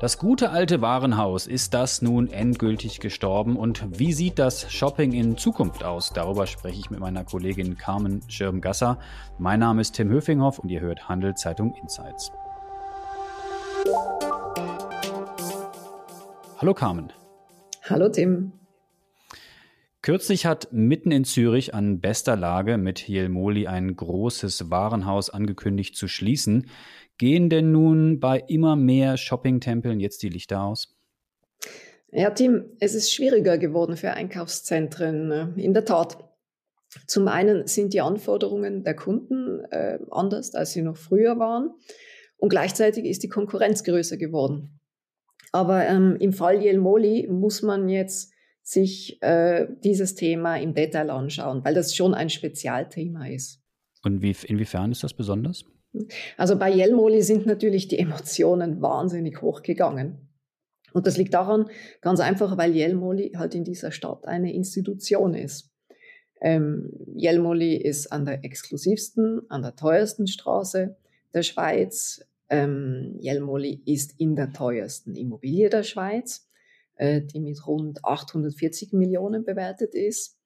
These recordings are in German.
Das gute alte Warenhaus, ist das nun endgültig gestorben? Und wie sieht das Shopping in Zukunft aus? Darüber spreche ich mit meiner Kollegin Carmen Schirmgasser. Mein Name ist Tim Höfinghoff und ihr hört Handel Zeitung Insights. Hallo Carmen. Hallo Tim. Kürzlich hat mitten in Zürich an bester Lage mit Jelmoli ein großes Warenhaus angekündigt zu schließen. Gehen denn nun bei immer mehr Shoppingtempeln jetzt die Lichter aus? Ja, Tim, es ist schwieriger geworden für Einkaufszentren. Äh, in der Tat. Zum einen sind die Anforderungen der Kunden äh, anders, als sie noch früher waren. Und gleichzeitig ist die Konkurrenz größer geworden. Aber ähm, im Fall Jelmoli muss man jetzt sich äh, dieses Thema im Detail anschauen, weil das schon ein Spezialthema ist. Und wie, inwiefern ist das besonders? Also bei Jelmoli sind natürlich die Emotionen wahnsinnig hochgegangen. Und das liegt daran, ganz einfach, weil Jelmoli halt in dieser Stadt eine Institution ist. Ähm, Jelmoli ist an der exklusivsten, an der teuersten Straße der Schweiz. Ähm, Jelmoli ist in der teuersten Immobilie der Schweiz, äh, die mit rund 840 Millionen bewertet ist.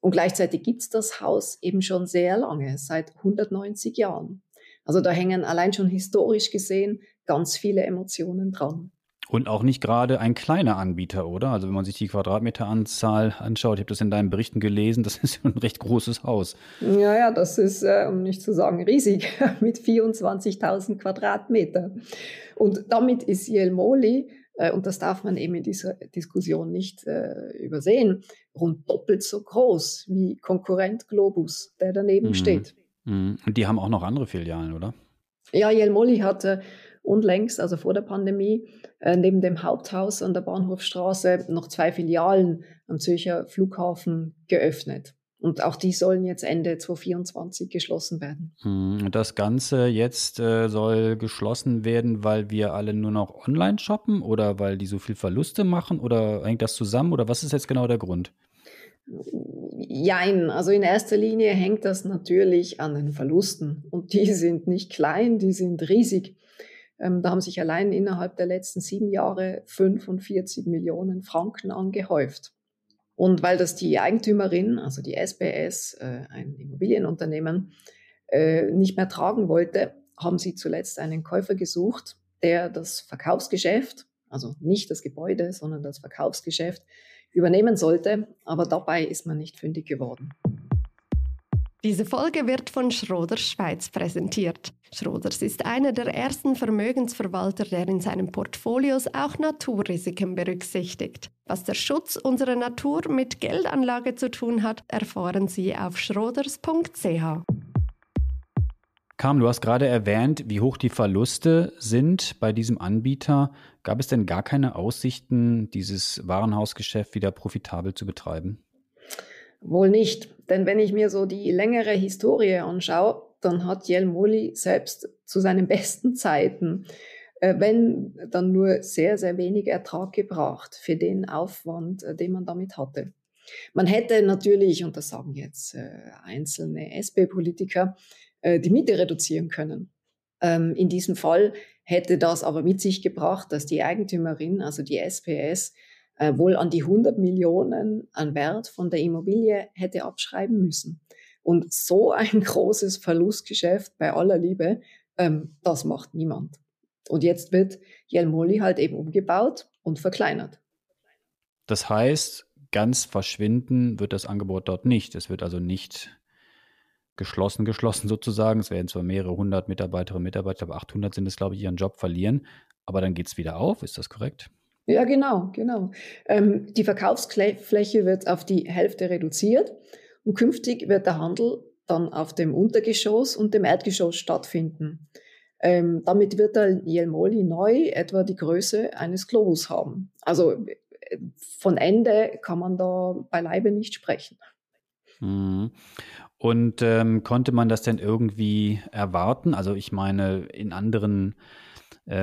Und gleichzeitig gibt's das Haus eben schon sehr lange, seit 190 Jahren. Also da hängen allein schon historisch gesehen ganz viele Emotionen dran. Und auch nicht gerade ein kleiner Anbieter, oder? Also wenn man sich die Quadratmeteranzahl anschaut, ich habe das in deinen Berichten gelesen, das ist ein recht großes Haus. Ja, ja, das ist, äh, um nicht zu sagen, riesig, mit 24.000 Quadratmeter. Und damit ist Jelmoli, und das darf man eben in dieser Diskussion nicht äh, übersehen, rund doppelt so groß wie Konkurrent Globus, der daneben mhm. steht. Mhm. Und die haben auch noch andere Filialen, oder? Ja, Jelmoli hatte unlängst, also vor der Pandemie, äh, neben dem Haupthaus an der Bahnhofstraße noch zwei Filialen am Zürcher Flughafen geöffnet. Und auch die sollen jetzt Ende 2024 geschlossen werden. Und das Ganze jetzt äh, soll geschlossen werden, weil wir alle nur noch online shoppen oder weil die so viel Verluste machen oder hängt das zusammen oder was ist jetzt genau der Grund? Jein, also in erster Linie hängt das natürlich an den Verlusten und die sind nicht klein, die sind riesig. Ähm, da haben sich allein innerhalb der letzten sieben Jahre 45 Millionen Franken angehäuft. Und weil das die Eigentümerin, also die SBS, äh, ein Immobilienunternehmen, äh, nicht mehr tragen wollte, haben sie zuletzt einen Käufer gesucht, der das Verkaufsgeschäft, also nicht das Gebäude, sondern das Verkaufsgeschäft übernehmen sollte, aber dabei ist man nicht fündig geworden. Diese Folge wird von Schroders Schweiz präsentiert. Schroders ist einer der ersten Vermögensverwalter, der in seinen Portfolios auch Naturrisiken berücksichtigt. Was der Schutz unserer Natur mit Geldanlage zu tun hat, erfahren Sie auf schroders.ch. Kam, du hast gerade erwähnt, wie hoch die Verluste sind bei diesem Anbieter. Gab es denn gar keine Aussichten, dieses Warenhausgeschäft wieder profitabel zu betreiben? Wohl nicht, denn wenn ich mir so die längere Historie anschaue, dann hat Jelmoli selbst zu seinen besten Zeiten, äh, wenn dann nur sehr, sehr wenig Ertrag gebracht für den Aufwand, äh, den man damit hatte. Man hätte natürlich, und das sagen jetzt äh, einzelne SP-Politiker, äh, die Miete reduzieren können. Ähm, in diesem Fall hätte das aber mit sich gebracht, dass die Eigentümerin, also die SPS, äh, wohl an die 100 Millionen an Wert von der Immobilie hätte abschreiben müssen. Und so ein großes Verlustgeschäft bei aller Liebe, ähm, das macht niemand. Und jetzt wird Jelmoli halt eben umgebaut und verkleinert. Das heißt, ganz verschwinden wird das Angebot dort nicht. Es wird also nicht geschlossen, geschlossen sozusagen. Es werden zwar mehrere hundert Mitarbeiterinnen und Mitarbeiter, aber 800 sind es, glaube ich, ihren Job verlieren. Aber dann geht es wieder auf. Ist das korrekt? Ja, genau, genau. Ähm, die Verkaufsfläche wird auf die Hälfte reduziert und künftig wird der Handel dann auf dem Untergeschoss und dem Erdgeschoss stattfinden. Ähm, damit wird der Jelmoli neu etwa die Größe eines Globus haben. Also äh, von Ende kann man da beileibe nicht sprechen. Mhm. Und ähm, konnte man das denn irgendwie erwarten? Also ich meine, in anderen äh,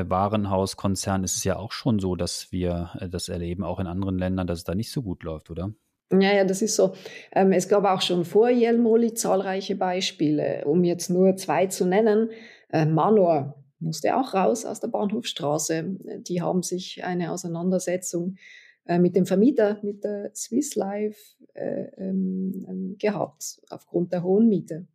Warenhauskonzernen ist es ja auch schon so, dass wir äh, das erleben, auch in anderen Ländern, dass es da nicht so gut läuft, oder? Ja, ja, das ist so. Ähm, es gab auch schon vor Jelmoli zahlreiche Beispiele. Um jetzt nur zwei zu nennen, äh, Manor, musste auch raus aus der Bahnhofstraße. Die haben sich eine Auseinandersetzung äh, mit dem Vermieter, mit der Swiss Life äh, ähm, ähm, gehabt, aufgrund der hohen Miete.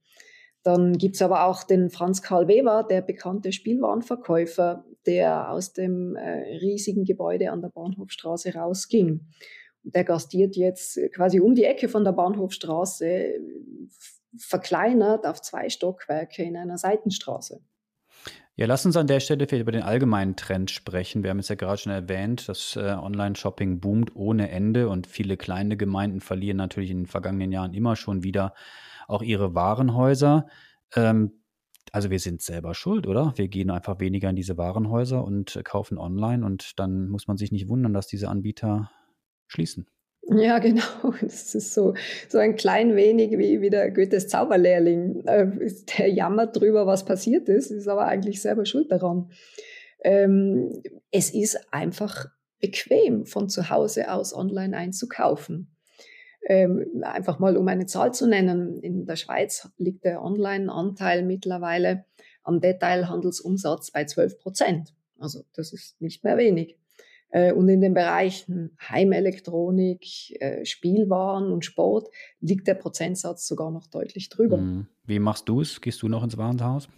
Dann gibt es aber auch den Franz Karl Weber, der bekannte Spielwarenverkäufer, der aus dem äh, riesigen Gebäude an der Bahnhofstraße rausging. Der gastiert jetzt quasi um die Ecke von der Bahnhofstraße, verkleinert auf zwei Stockwerke in einer Seitenstraße. Ja, lass uns an der Stelle vielleicht über den allgemeinen Trend sprechen. Wir haben es ja gerade schon erwähnt, dass äh, Online-Shopping boomt ohne Ende und viele kleine Gemeinden verlieren natürlich in den vergangenen Jahren immer schon wieder auch ihre Warenhäuser. Ähm, also wir sind selber schuld, oder? Wir gehen einfach weniger in diese Warenhäuser und kaufen online und dann muss man sich nicht wundern, dass diese Anbieter schließen. Ja, genau. Das ist so, so ein klein wenig wie, wie der Goethes Zauberlehrling. Äh, der jammert drüber, was passiert ist, ist aber eigentlich selber schuld daran. Ähm, es ist einfach bequem, von zu Hause aus online einzukaufen. Ähm, einfach mal um eine Zahl zu nennen. In der Schweiz liegt der Online-Anteil mittlerweile am Detailhandelsumsatz bei 12 Prozent. Also das ist nicht mehr wenig. Äh, und in den Bereichen Heimelektronik, äh, Spielwaren und Sport liegt der Prozentsatz sogar noch deutlich drüber. Mhm. Wie machst du es? Gehst du noch ins Warenhaus?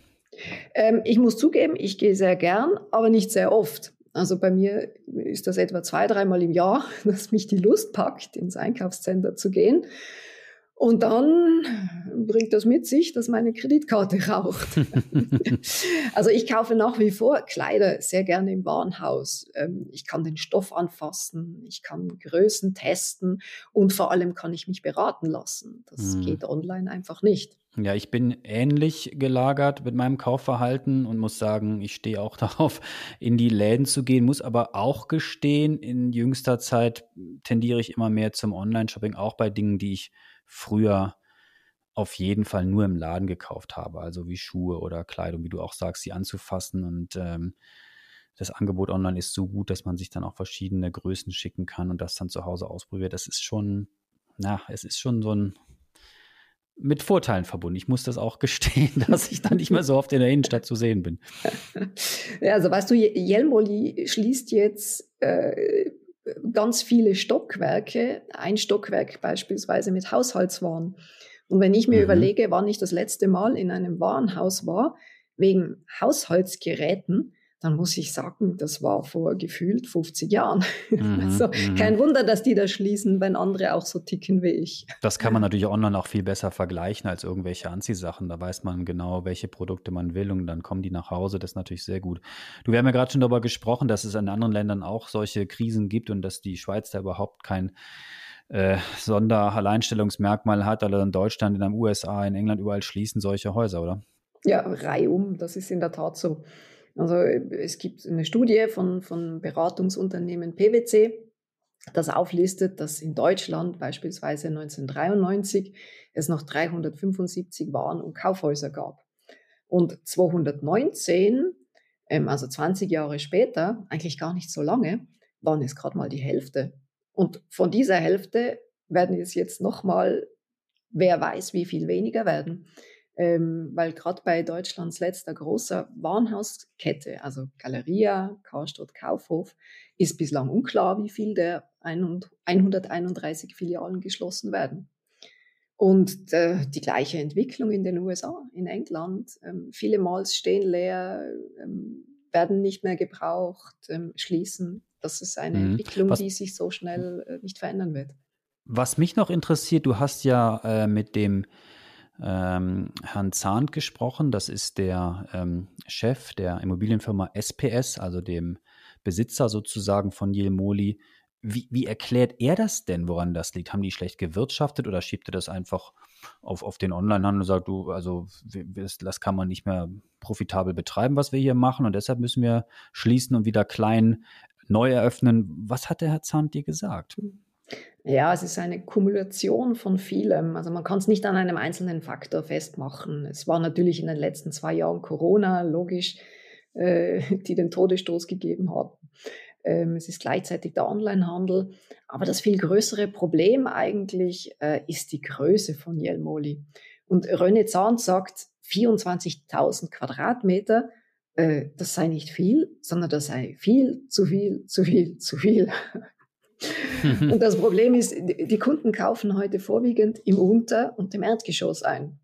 Ähm, ich muss zugeben, ich gehe sehr gern, aber nicht sehr oft. Also bei mir ist das etwa zwei, dreimal im Jahr, dass mich die Lust packt, ins Einkaufscenter zu gehen. Und dann bringt das mit sich, dass meine Kreditkarte raucht. also ich kaufe nach wie vor Kleider sehr gerne im Warenhaus. Ähm, ich kann den Stoff anfassen, ich kann Größen testen und vor allem kann ich mich beraten lassen. Das mhm. geht online einfach nicht. Ja, ich bin ähnlich gelagert mit meinem Kaufverhalten und muss sagen, ich stehe auch darauf, in die Läden zu gehen, muss aber auch gestehen, in jüngster Zeit tendiere ich immer mehr zum Online-Shopping, auch bei Dingen, die ich früher auf jeden Fall nur im Laden gekauft habe, also wie Schuhe oder Kleidung, wie du auch sagst, sie anzufassen. Und ähm, das Angebot online ist so gut, dass man sich dann auch verschiedene Größen schicken kann und das dann zu Hause ausprobiert. Das ist schon, na, es ist schon so ein mit Vorteilen verbunden. Ich muss das auch gestehen, dass ich dann nicht mehr so oft in der Innenstadt zu sehen bin. Ja, also weißt du, Jelmoli schließt jetzt äh, ganz viele Stockwerke, ein Stockwerk beispielsweise mit Haushaltswaren. Und wenn ich mir mhm. überlege, wann ich das letzte Mal in einem Warenhaus war, wegen Haushaltsgeräten, dann muss ich sagen, das war vor gefühlt 50 Jahren. Mhm, also mhm. kein Wunder, dass die da schließen, wenn andere auch so ticken wie ich. Das kann man natürlich online auch viel besser vergleichen als irgendwelche Anziehsachen. Da weiß man genau, welche Produkte man will und dann kommen die nach Hause. Das ist natürlich sehr gut. Du, wir haben ja gerade schon darüber gesprochen, dass es in anderen Ländern auch solche Krisen gibt und dass die Schweiz da überhaupt kein äh, Sonderalleinstellungsmerkmal hat, oder in Deutschland, in den USA, in England überall schließen solche Häuser, oder? Ja, reihum, das ist in der Tat so. Also es gibt eine Studie von, von Beratungsunternehmen PwC, das auflistet, dass in Deutschland beispielsweise 1993 es noch 375 Waren- und Kaufhäuser gab. Und 219, ähm, also 20 Jahre später, eigentlich gar nicht so lange, waren es gerade mal die Hälfte. Und von dieser Hälfte werden es jetzt nochmal, wer weiß, wie viel weniger werden ähm, weil gerade bei Deutschlands letzter großer Warenhauskette, also Galeria, Karstadt, Kaufhof, ist bislang unklar, wie viel der 131 Filialen geschlossen werden. Und äh, die gleiche Entwicklung in den USA, in England. Ähm, viele Malls stehen leer, ähm, werden nicht mehr gebraucht, ähm, schließen. Das ist eine mhm. Entwicklung, Was, die sich so schnell äh, nicht verändern wird. Was mich noch interessiert, du hast ja äh, mit dem ähm, Herrn Zahnt gesprochen. Das ist der ähm, Chef der Immobilienfirma SPS, also dem Besitzer sozusagen von Jelmoli. Wie, wie erklärt er das denn, woran das liegt? Haben die schlecht gewirtschaftet oder schiebt er das einfach auf, auf den Onlinehandel und sagt, du, also das, kann man nicht mehr profitabel betreiben, was wir hier machen und deshalb müssen wir schließen und wieder klein neu eröffnen. Was hat der Herr Zahnt dir gesagt? Ja, es ist eine Kumulation von vielem. Also man kann es nicht an einem einzelnen Faktor festmachen. Es war natürlich in den letzten zwei Jahren Corona, logisch, äh, die den Todesstoß gegeben hat. Ähm, es ist gleichzeitig der Onlinehandel. Aber das viel größere Problem eigentlich äh, ist die Größe von Jelmoli. Und René Zahn sagt, 24.000 Quadratmeter äh, das sei nicht viel, sondern das sei viel, zu viel, zu viel, zu viel. und das Problem ist, die Kunden kaufen heute vorwiegend im Unter- und im Erdgeschoss ein.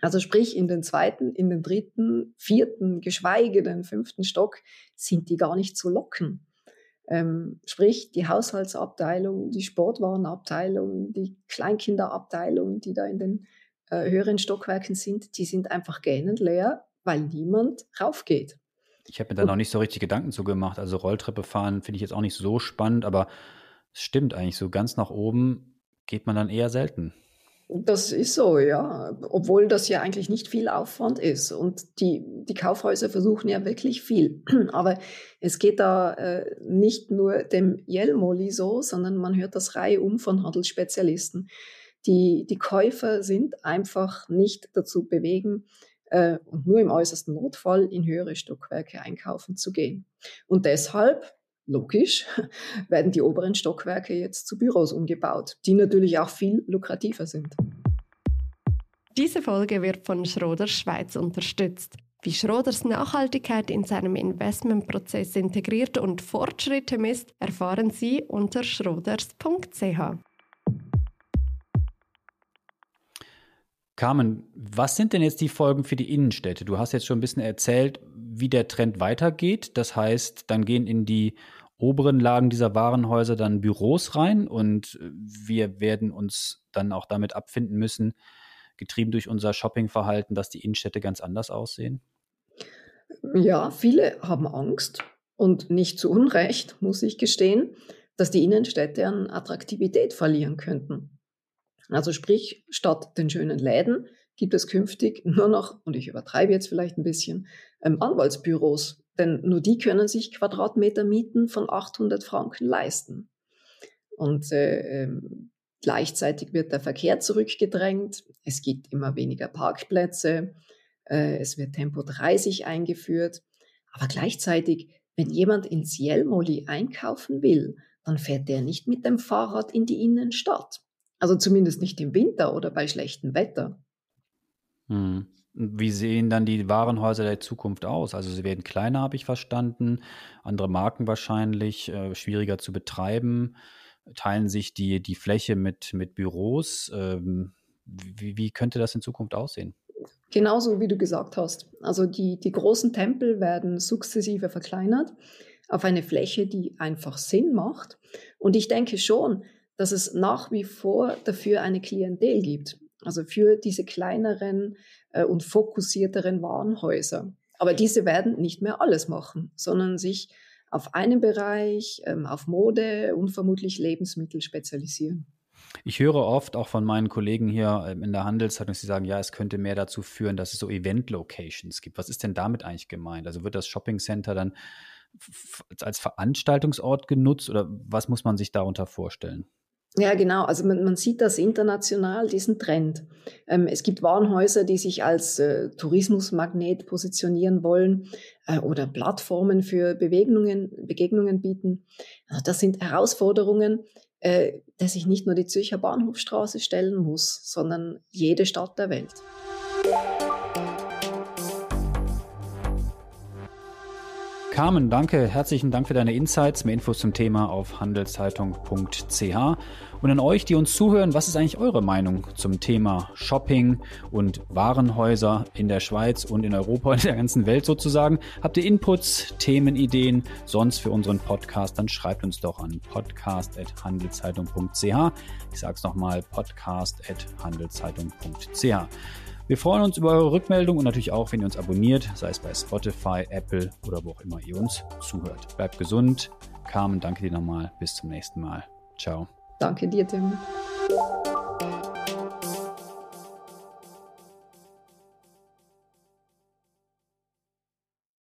Also sprich, in den zweiten, in den dritten, vierten, geschweige den fünften Stock sind die gar nicht zu locken. Ähm, sprich, die Haushaltsabteilung, die Sportwarenabteilung, die Kleinkinderabteilung, die da in den äh, höheren Stockwerken sind, die sind einfach gähnend leer, weil niemand raufgeht. Ich habe mir da noch nicht so richtig Gedanken zu gemacht. Also Rolltreppe fahren finde ich jetzt auch nicht so spannend, aber stimmt eigentlich so ganz nach oben geht man dann eher selten. Das ist so, ja. Obwohl das ja eigentlich nicht viel Aufwand ist. Und die, die Kaufhäuser versuchen ja wirklich viel. Aber es geht da äh, nicht nur dem Jelmoli so, sondern man hört das Reihe um von Handelsspezialisten. Die, die Käufer sind einfach nicht dazu bewegen, äh, und nur im äußersten Notfall in höhere Stockwerke einkaufen zu gehen. Und deshalb logisch, werden die oberen Stockwerke jetzt zu Büros umgebaut, die natürlich auch viel lukrativer sind. Diese Folge wird von Schroders Schweiz unterstützt. Wie Schroders Nachhaltigkeit in seinem Investmentprozess integriert und Fortschritte misst, erfahren Sie unter schroders.ch. Carmen, was sind denn jetzt die Folgen für die Innenstädte? Du hast jetzt schon ein bisschen erzählt, wie der Trend weitergeht. Das heißt, dann gehen in die oberen Lagen dieser Warenhäuser dann Büros rein und wir werden uns dann auch damit abfinden müssen, getrieben durch unser Shoppingverhalten, dass die Innenstädte ganz anders aussehen? Ja, viele haben Angst und nicht zu Unrecht, muss ich gestehen, dass die Innenstädte an Attraktivität verlieren könnten. Also sprich, statt den schönen Läden gibt es künftig nur noch, und ich übertreibe jetzt vielleicht ein bisschen, ähm, Anwaltsbüros, denn nur die können sich Quadratmeter Mieten von 800 Franken leisten. Und äh, ähm, gleichzeitig wird der Verkehr zurückgedrängt. Es gibt immer weniger Parkplätze. Äh, es wird Tempo 30 eingeführt. Aber gleichzeitig, wenn jemand ins Jelmoli einkaufen will, dann fährt der nicht mit dem Fahrrad in die Innenstadt. Also zumindest nicht im Winter oder bei schlechtem Wetter. Hm. Wie sehen dann die Warenhäuser der Zukunft aus? Also sie werden kleiner, habe ich verstanden, andere Marken wahrscheinlich, äh, schwieriger zu betreiben, teilen sich die, die Fläche mit, mit Büros. Ähm, wie, wie könnte das in Zukunft aussehen? Genauso wie du gesagt hast. Also die, die großen Tempel werden sukzessive verkleinert auf eine Fläche, die einfach Sinn macht. Und ich denke schon, dass es nach wie vor dafür eine Klientel gibt. Also für diese kleineren und fokussierteren Warenhäuser. Aber diese werden nicht mehr alles machen, sondern sich auf einen Bereich, ähm, auf Mode und vermutlich Lebensmittel spezialisieren. Ich höre oft auch von meinen Kollegen hier ähm, in der Handelszeitung, sie sagen, ja, es könnte mehr dazu führen, dass es so Event-Locations gibt. Was ist denn damit eigentlich gemeint? Also wird das Shopping Center dann als Veranstaltungsort genutzt oder was muss man sich darunter vorstellen? Ja, genau. Also man, man sieht das international, diesen Trend. Ähm, es gibt Warenhäuser, die sich als äh, Tourismusmagnet positionieren wollen äh, oder Plattformen für Begegnungen, Begegnungen bieten. Also das sind Herausforderungen, äh, der sich nicht nur die Zürcher Bahnhofstraße stellen muss, sondern jede Stadt der Welt. Carmen, danke, herzlichen Dank für deine Insights. Mehr Infos zum Thema auf handelszeitung.ch. Und an euch, die uns zuhören, was ist eigentlich eure Meinung zum Thema Shopping und Warenhäuser in der Schweiz und in Europa und in der ganzen Welt sozusagen? Habt ihr Inputs, Themenideen sonst für unseren Podcast? Dann schreibt uns doch an podcast.handelszeitung.ch. Ich sage es nochmal, podcast.handelszeitung.ch. Wir freuen uns über eure Rückmeldung und natürlich auch, wenn ihr uns abonniert, sei es bei Spotify, Apple oder wo auch immer ihr uns zuhört. Bleibt gesund. Carmen, danke dir nochmal. Bis zum nächsten Mal. Ciao. Danke dir, Tim.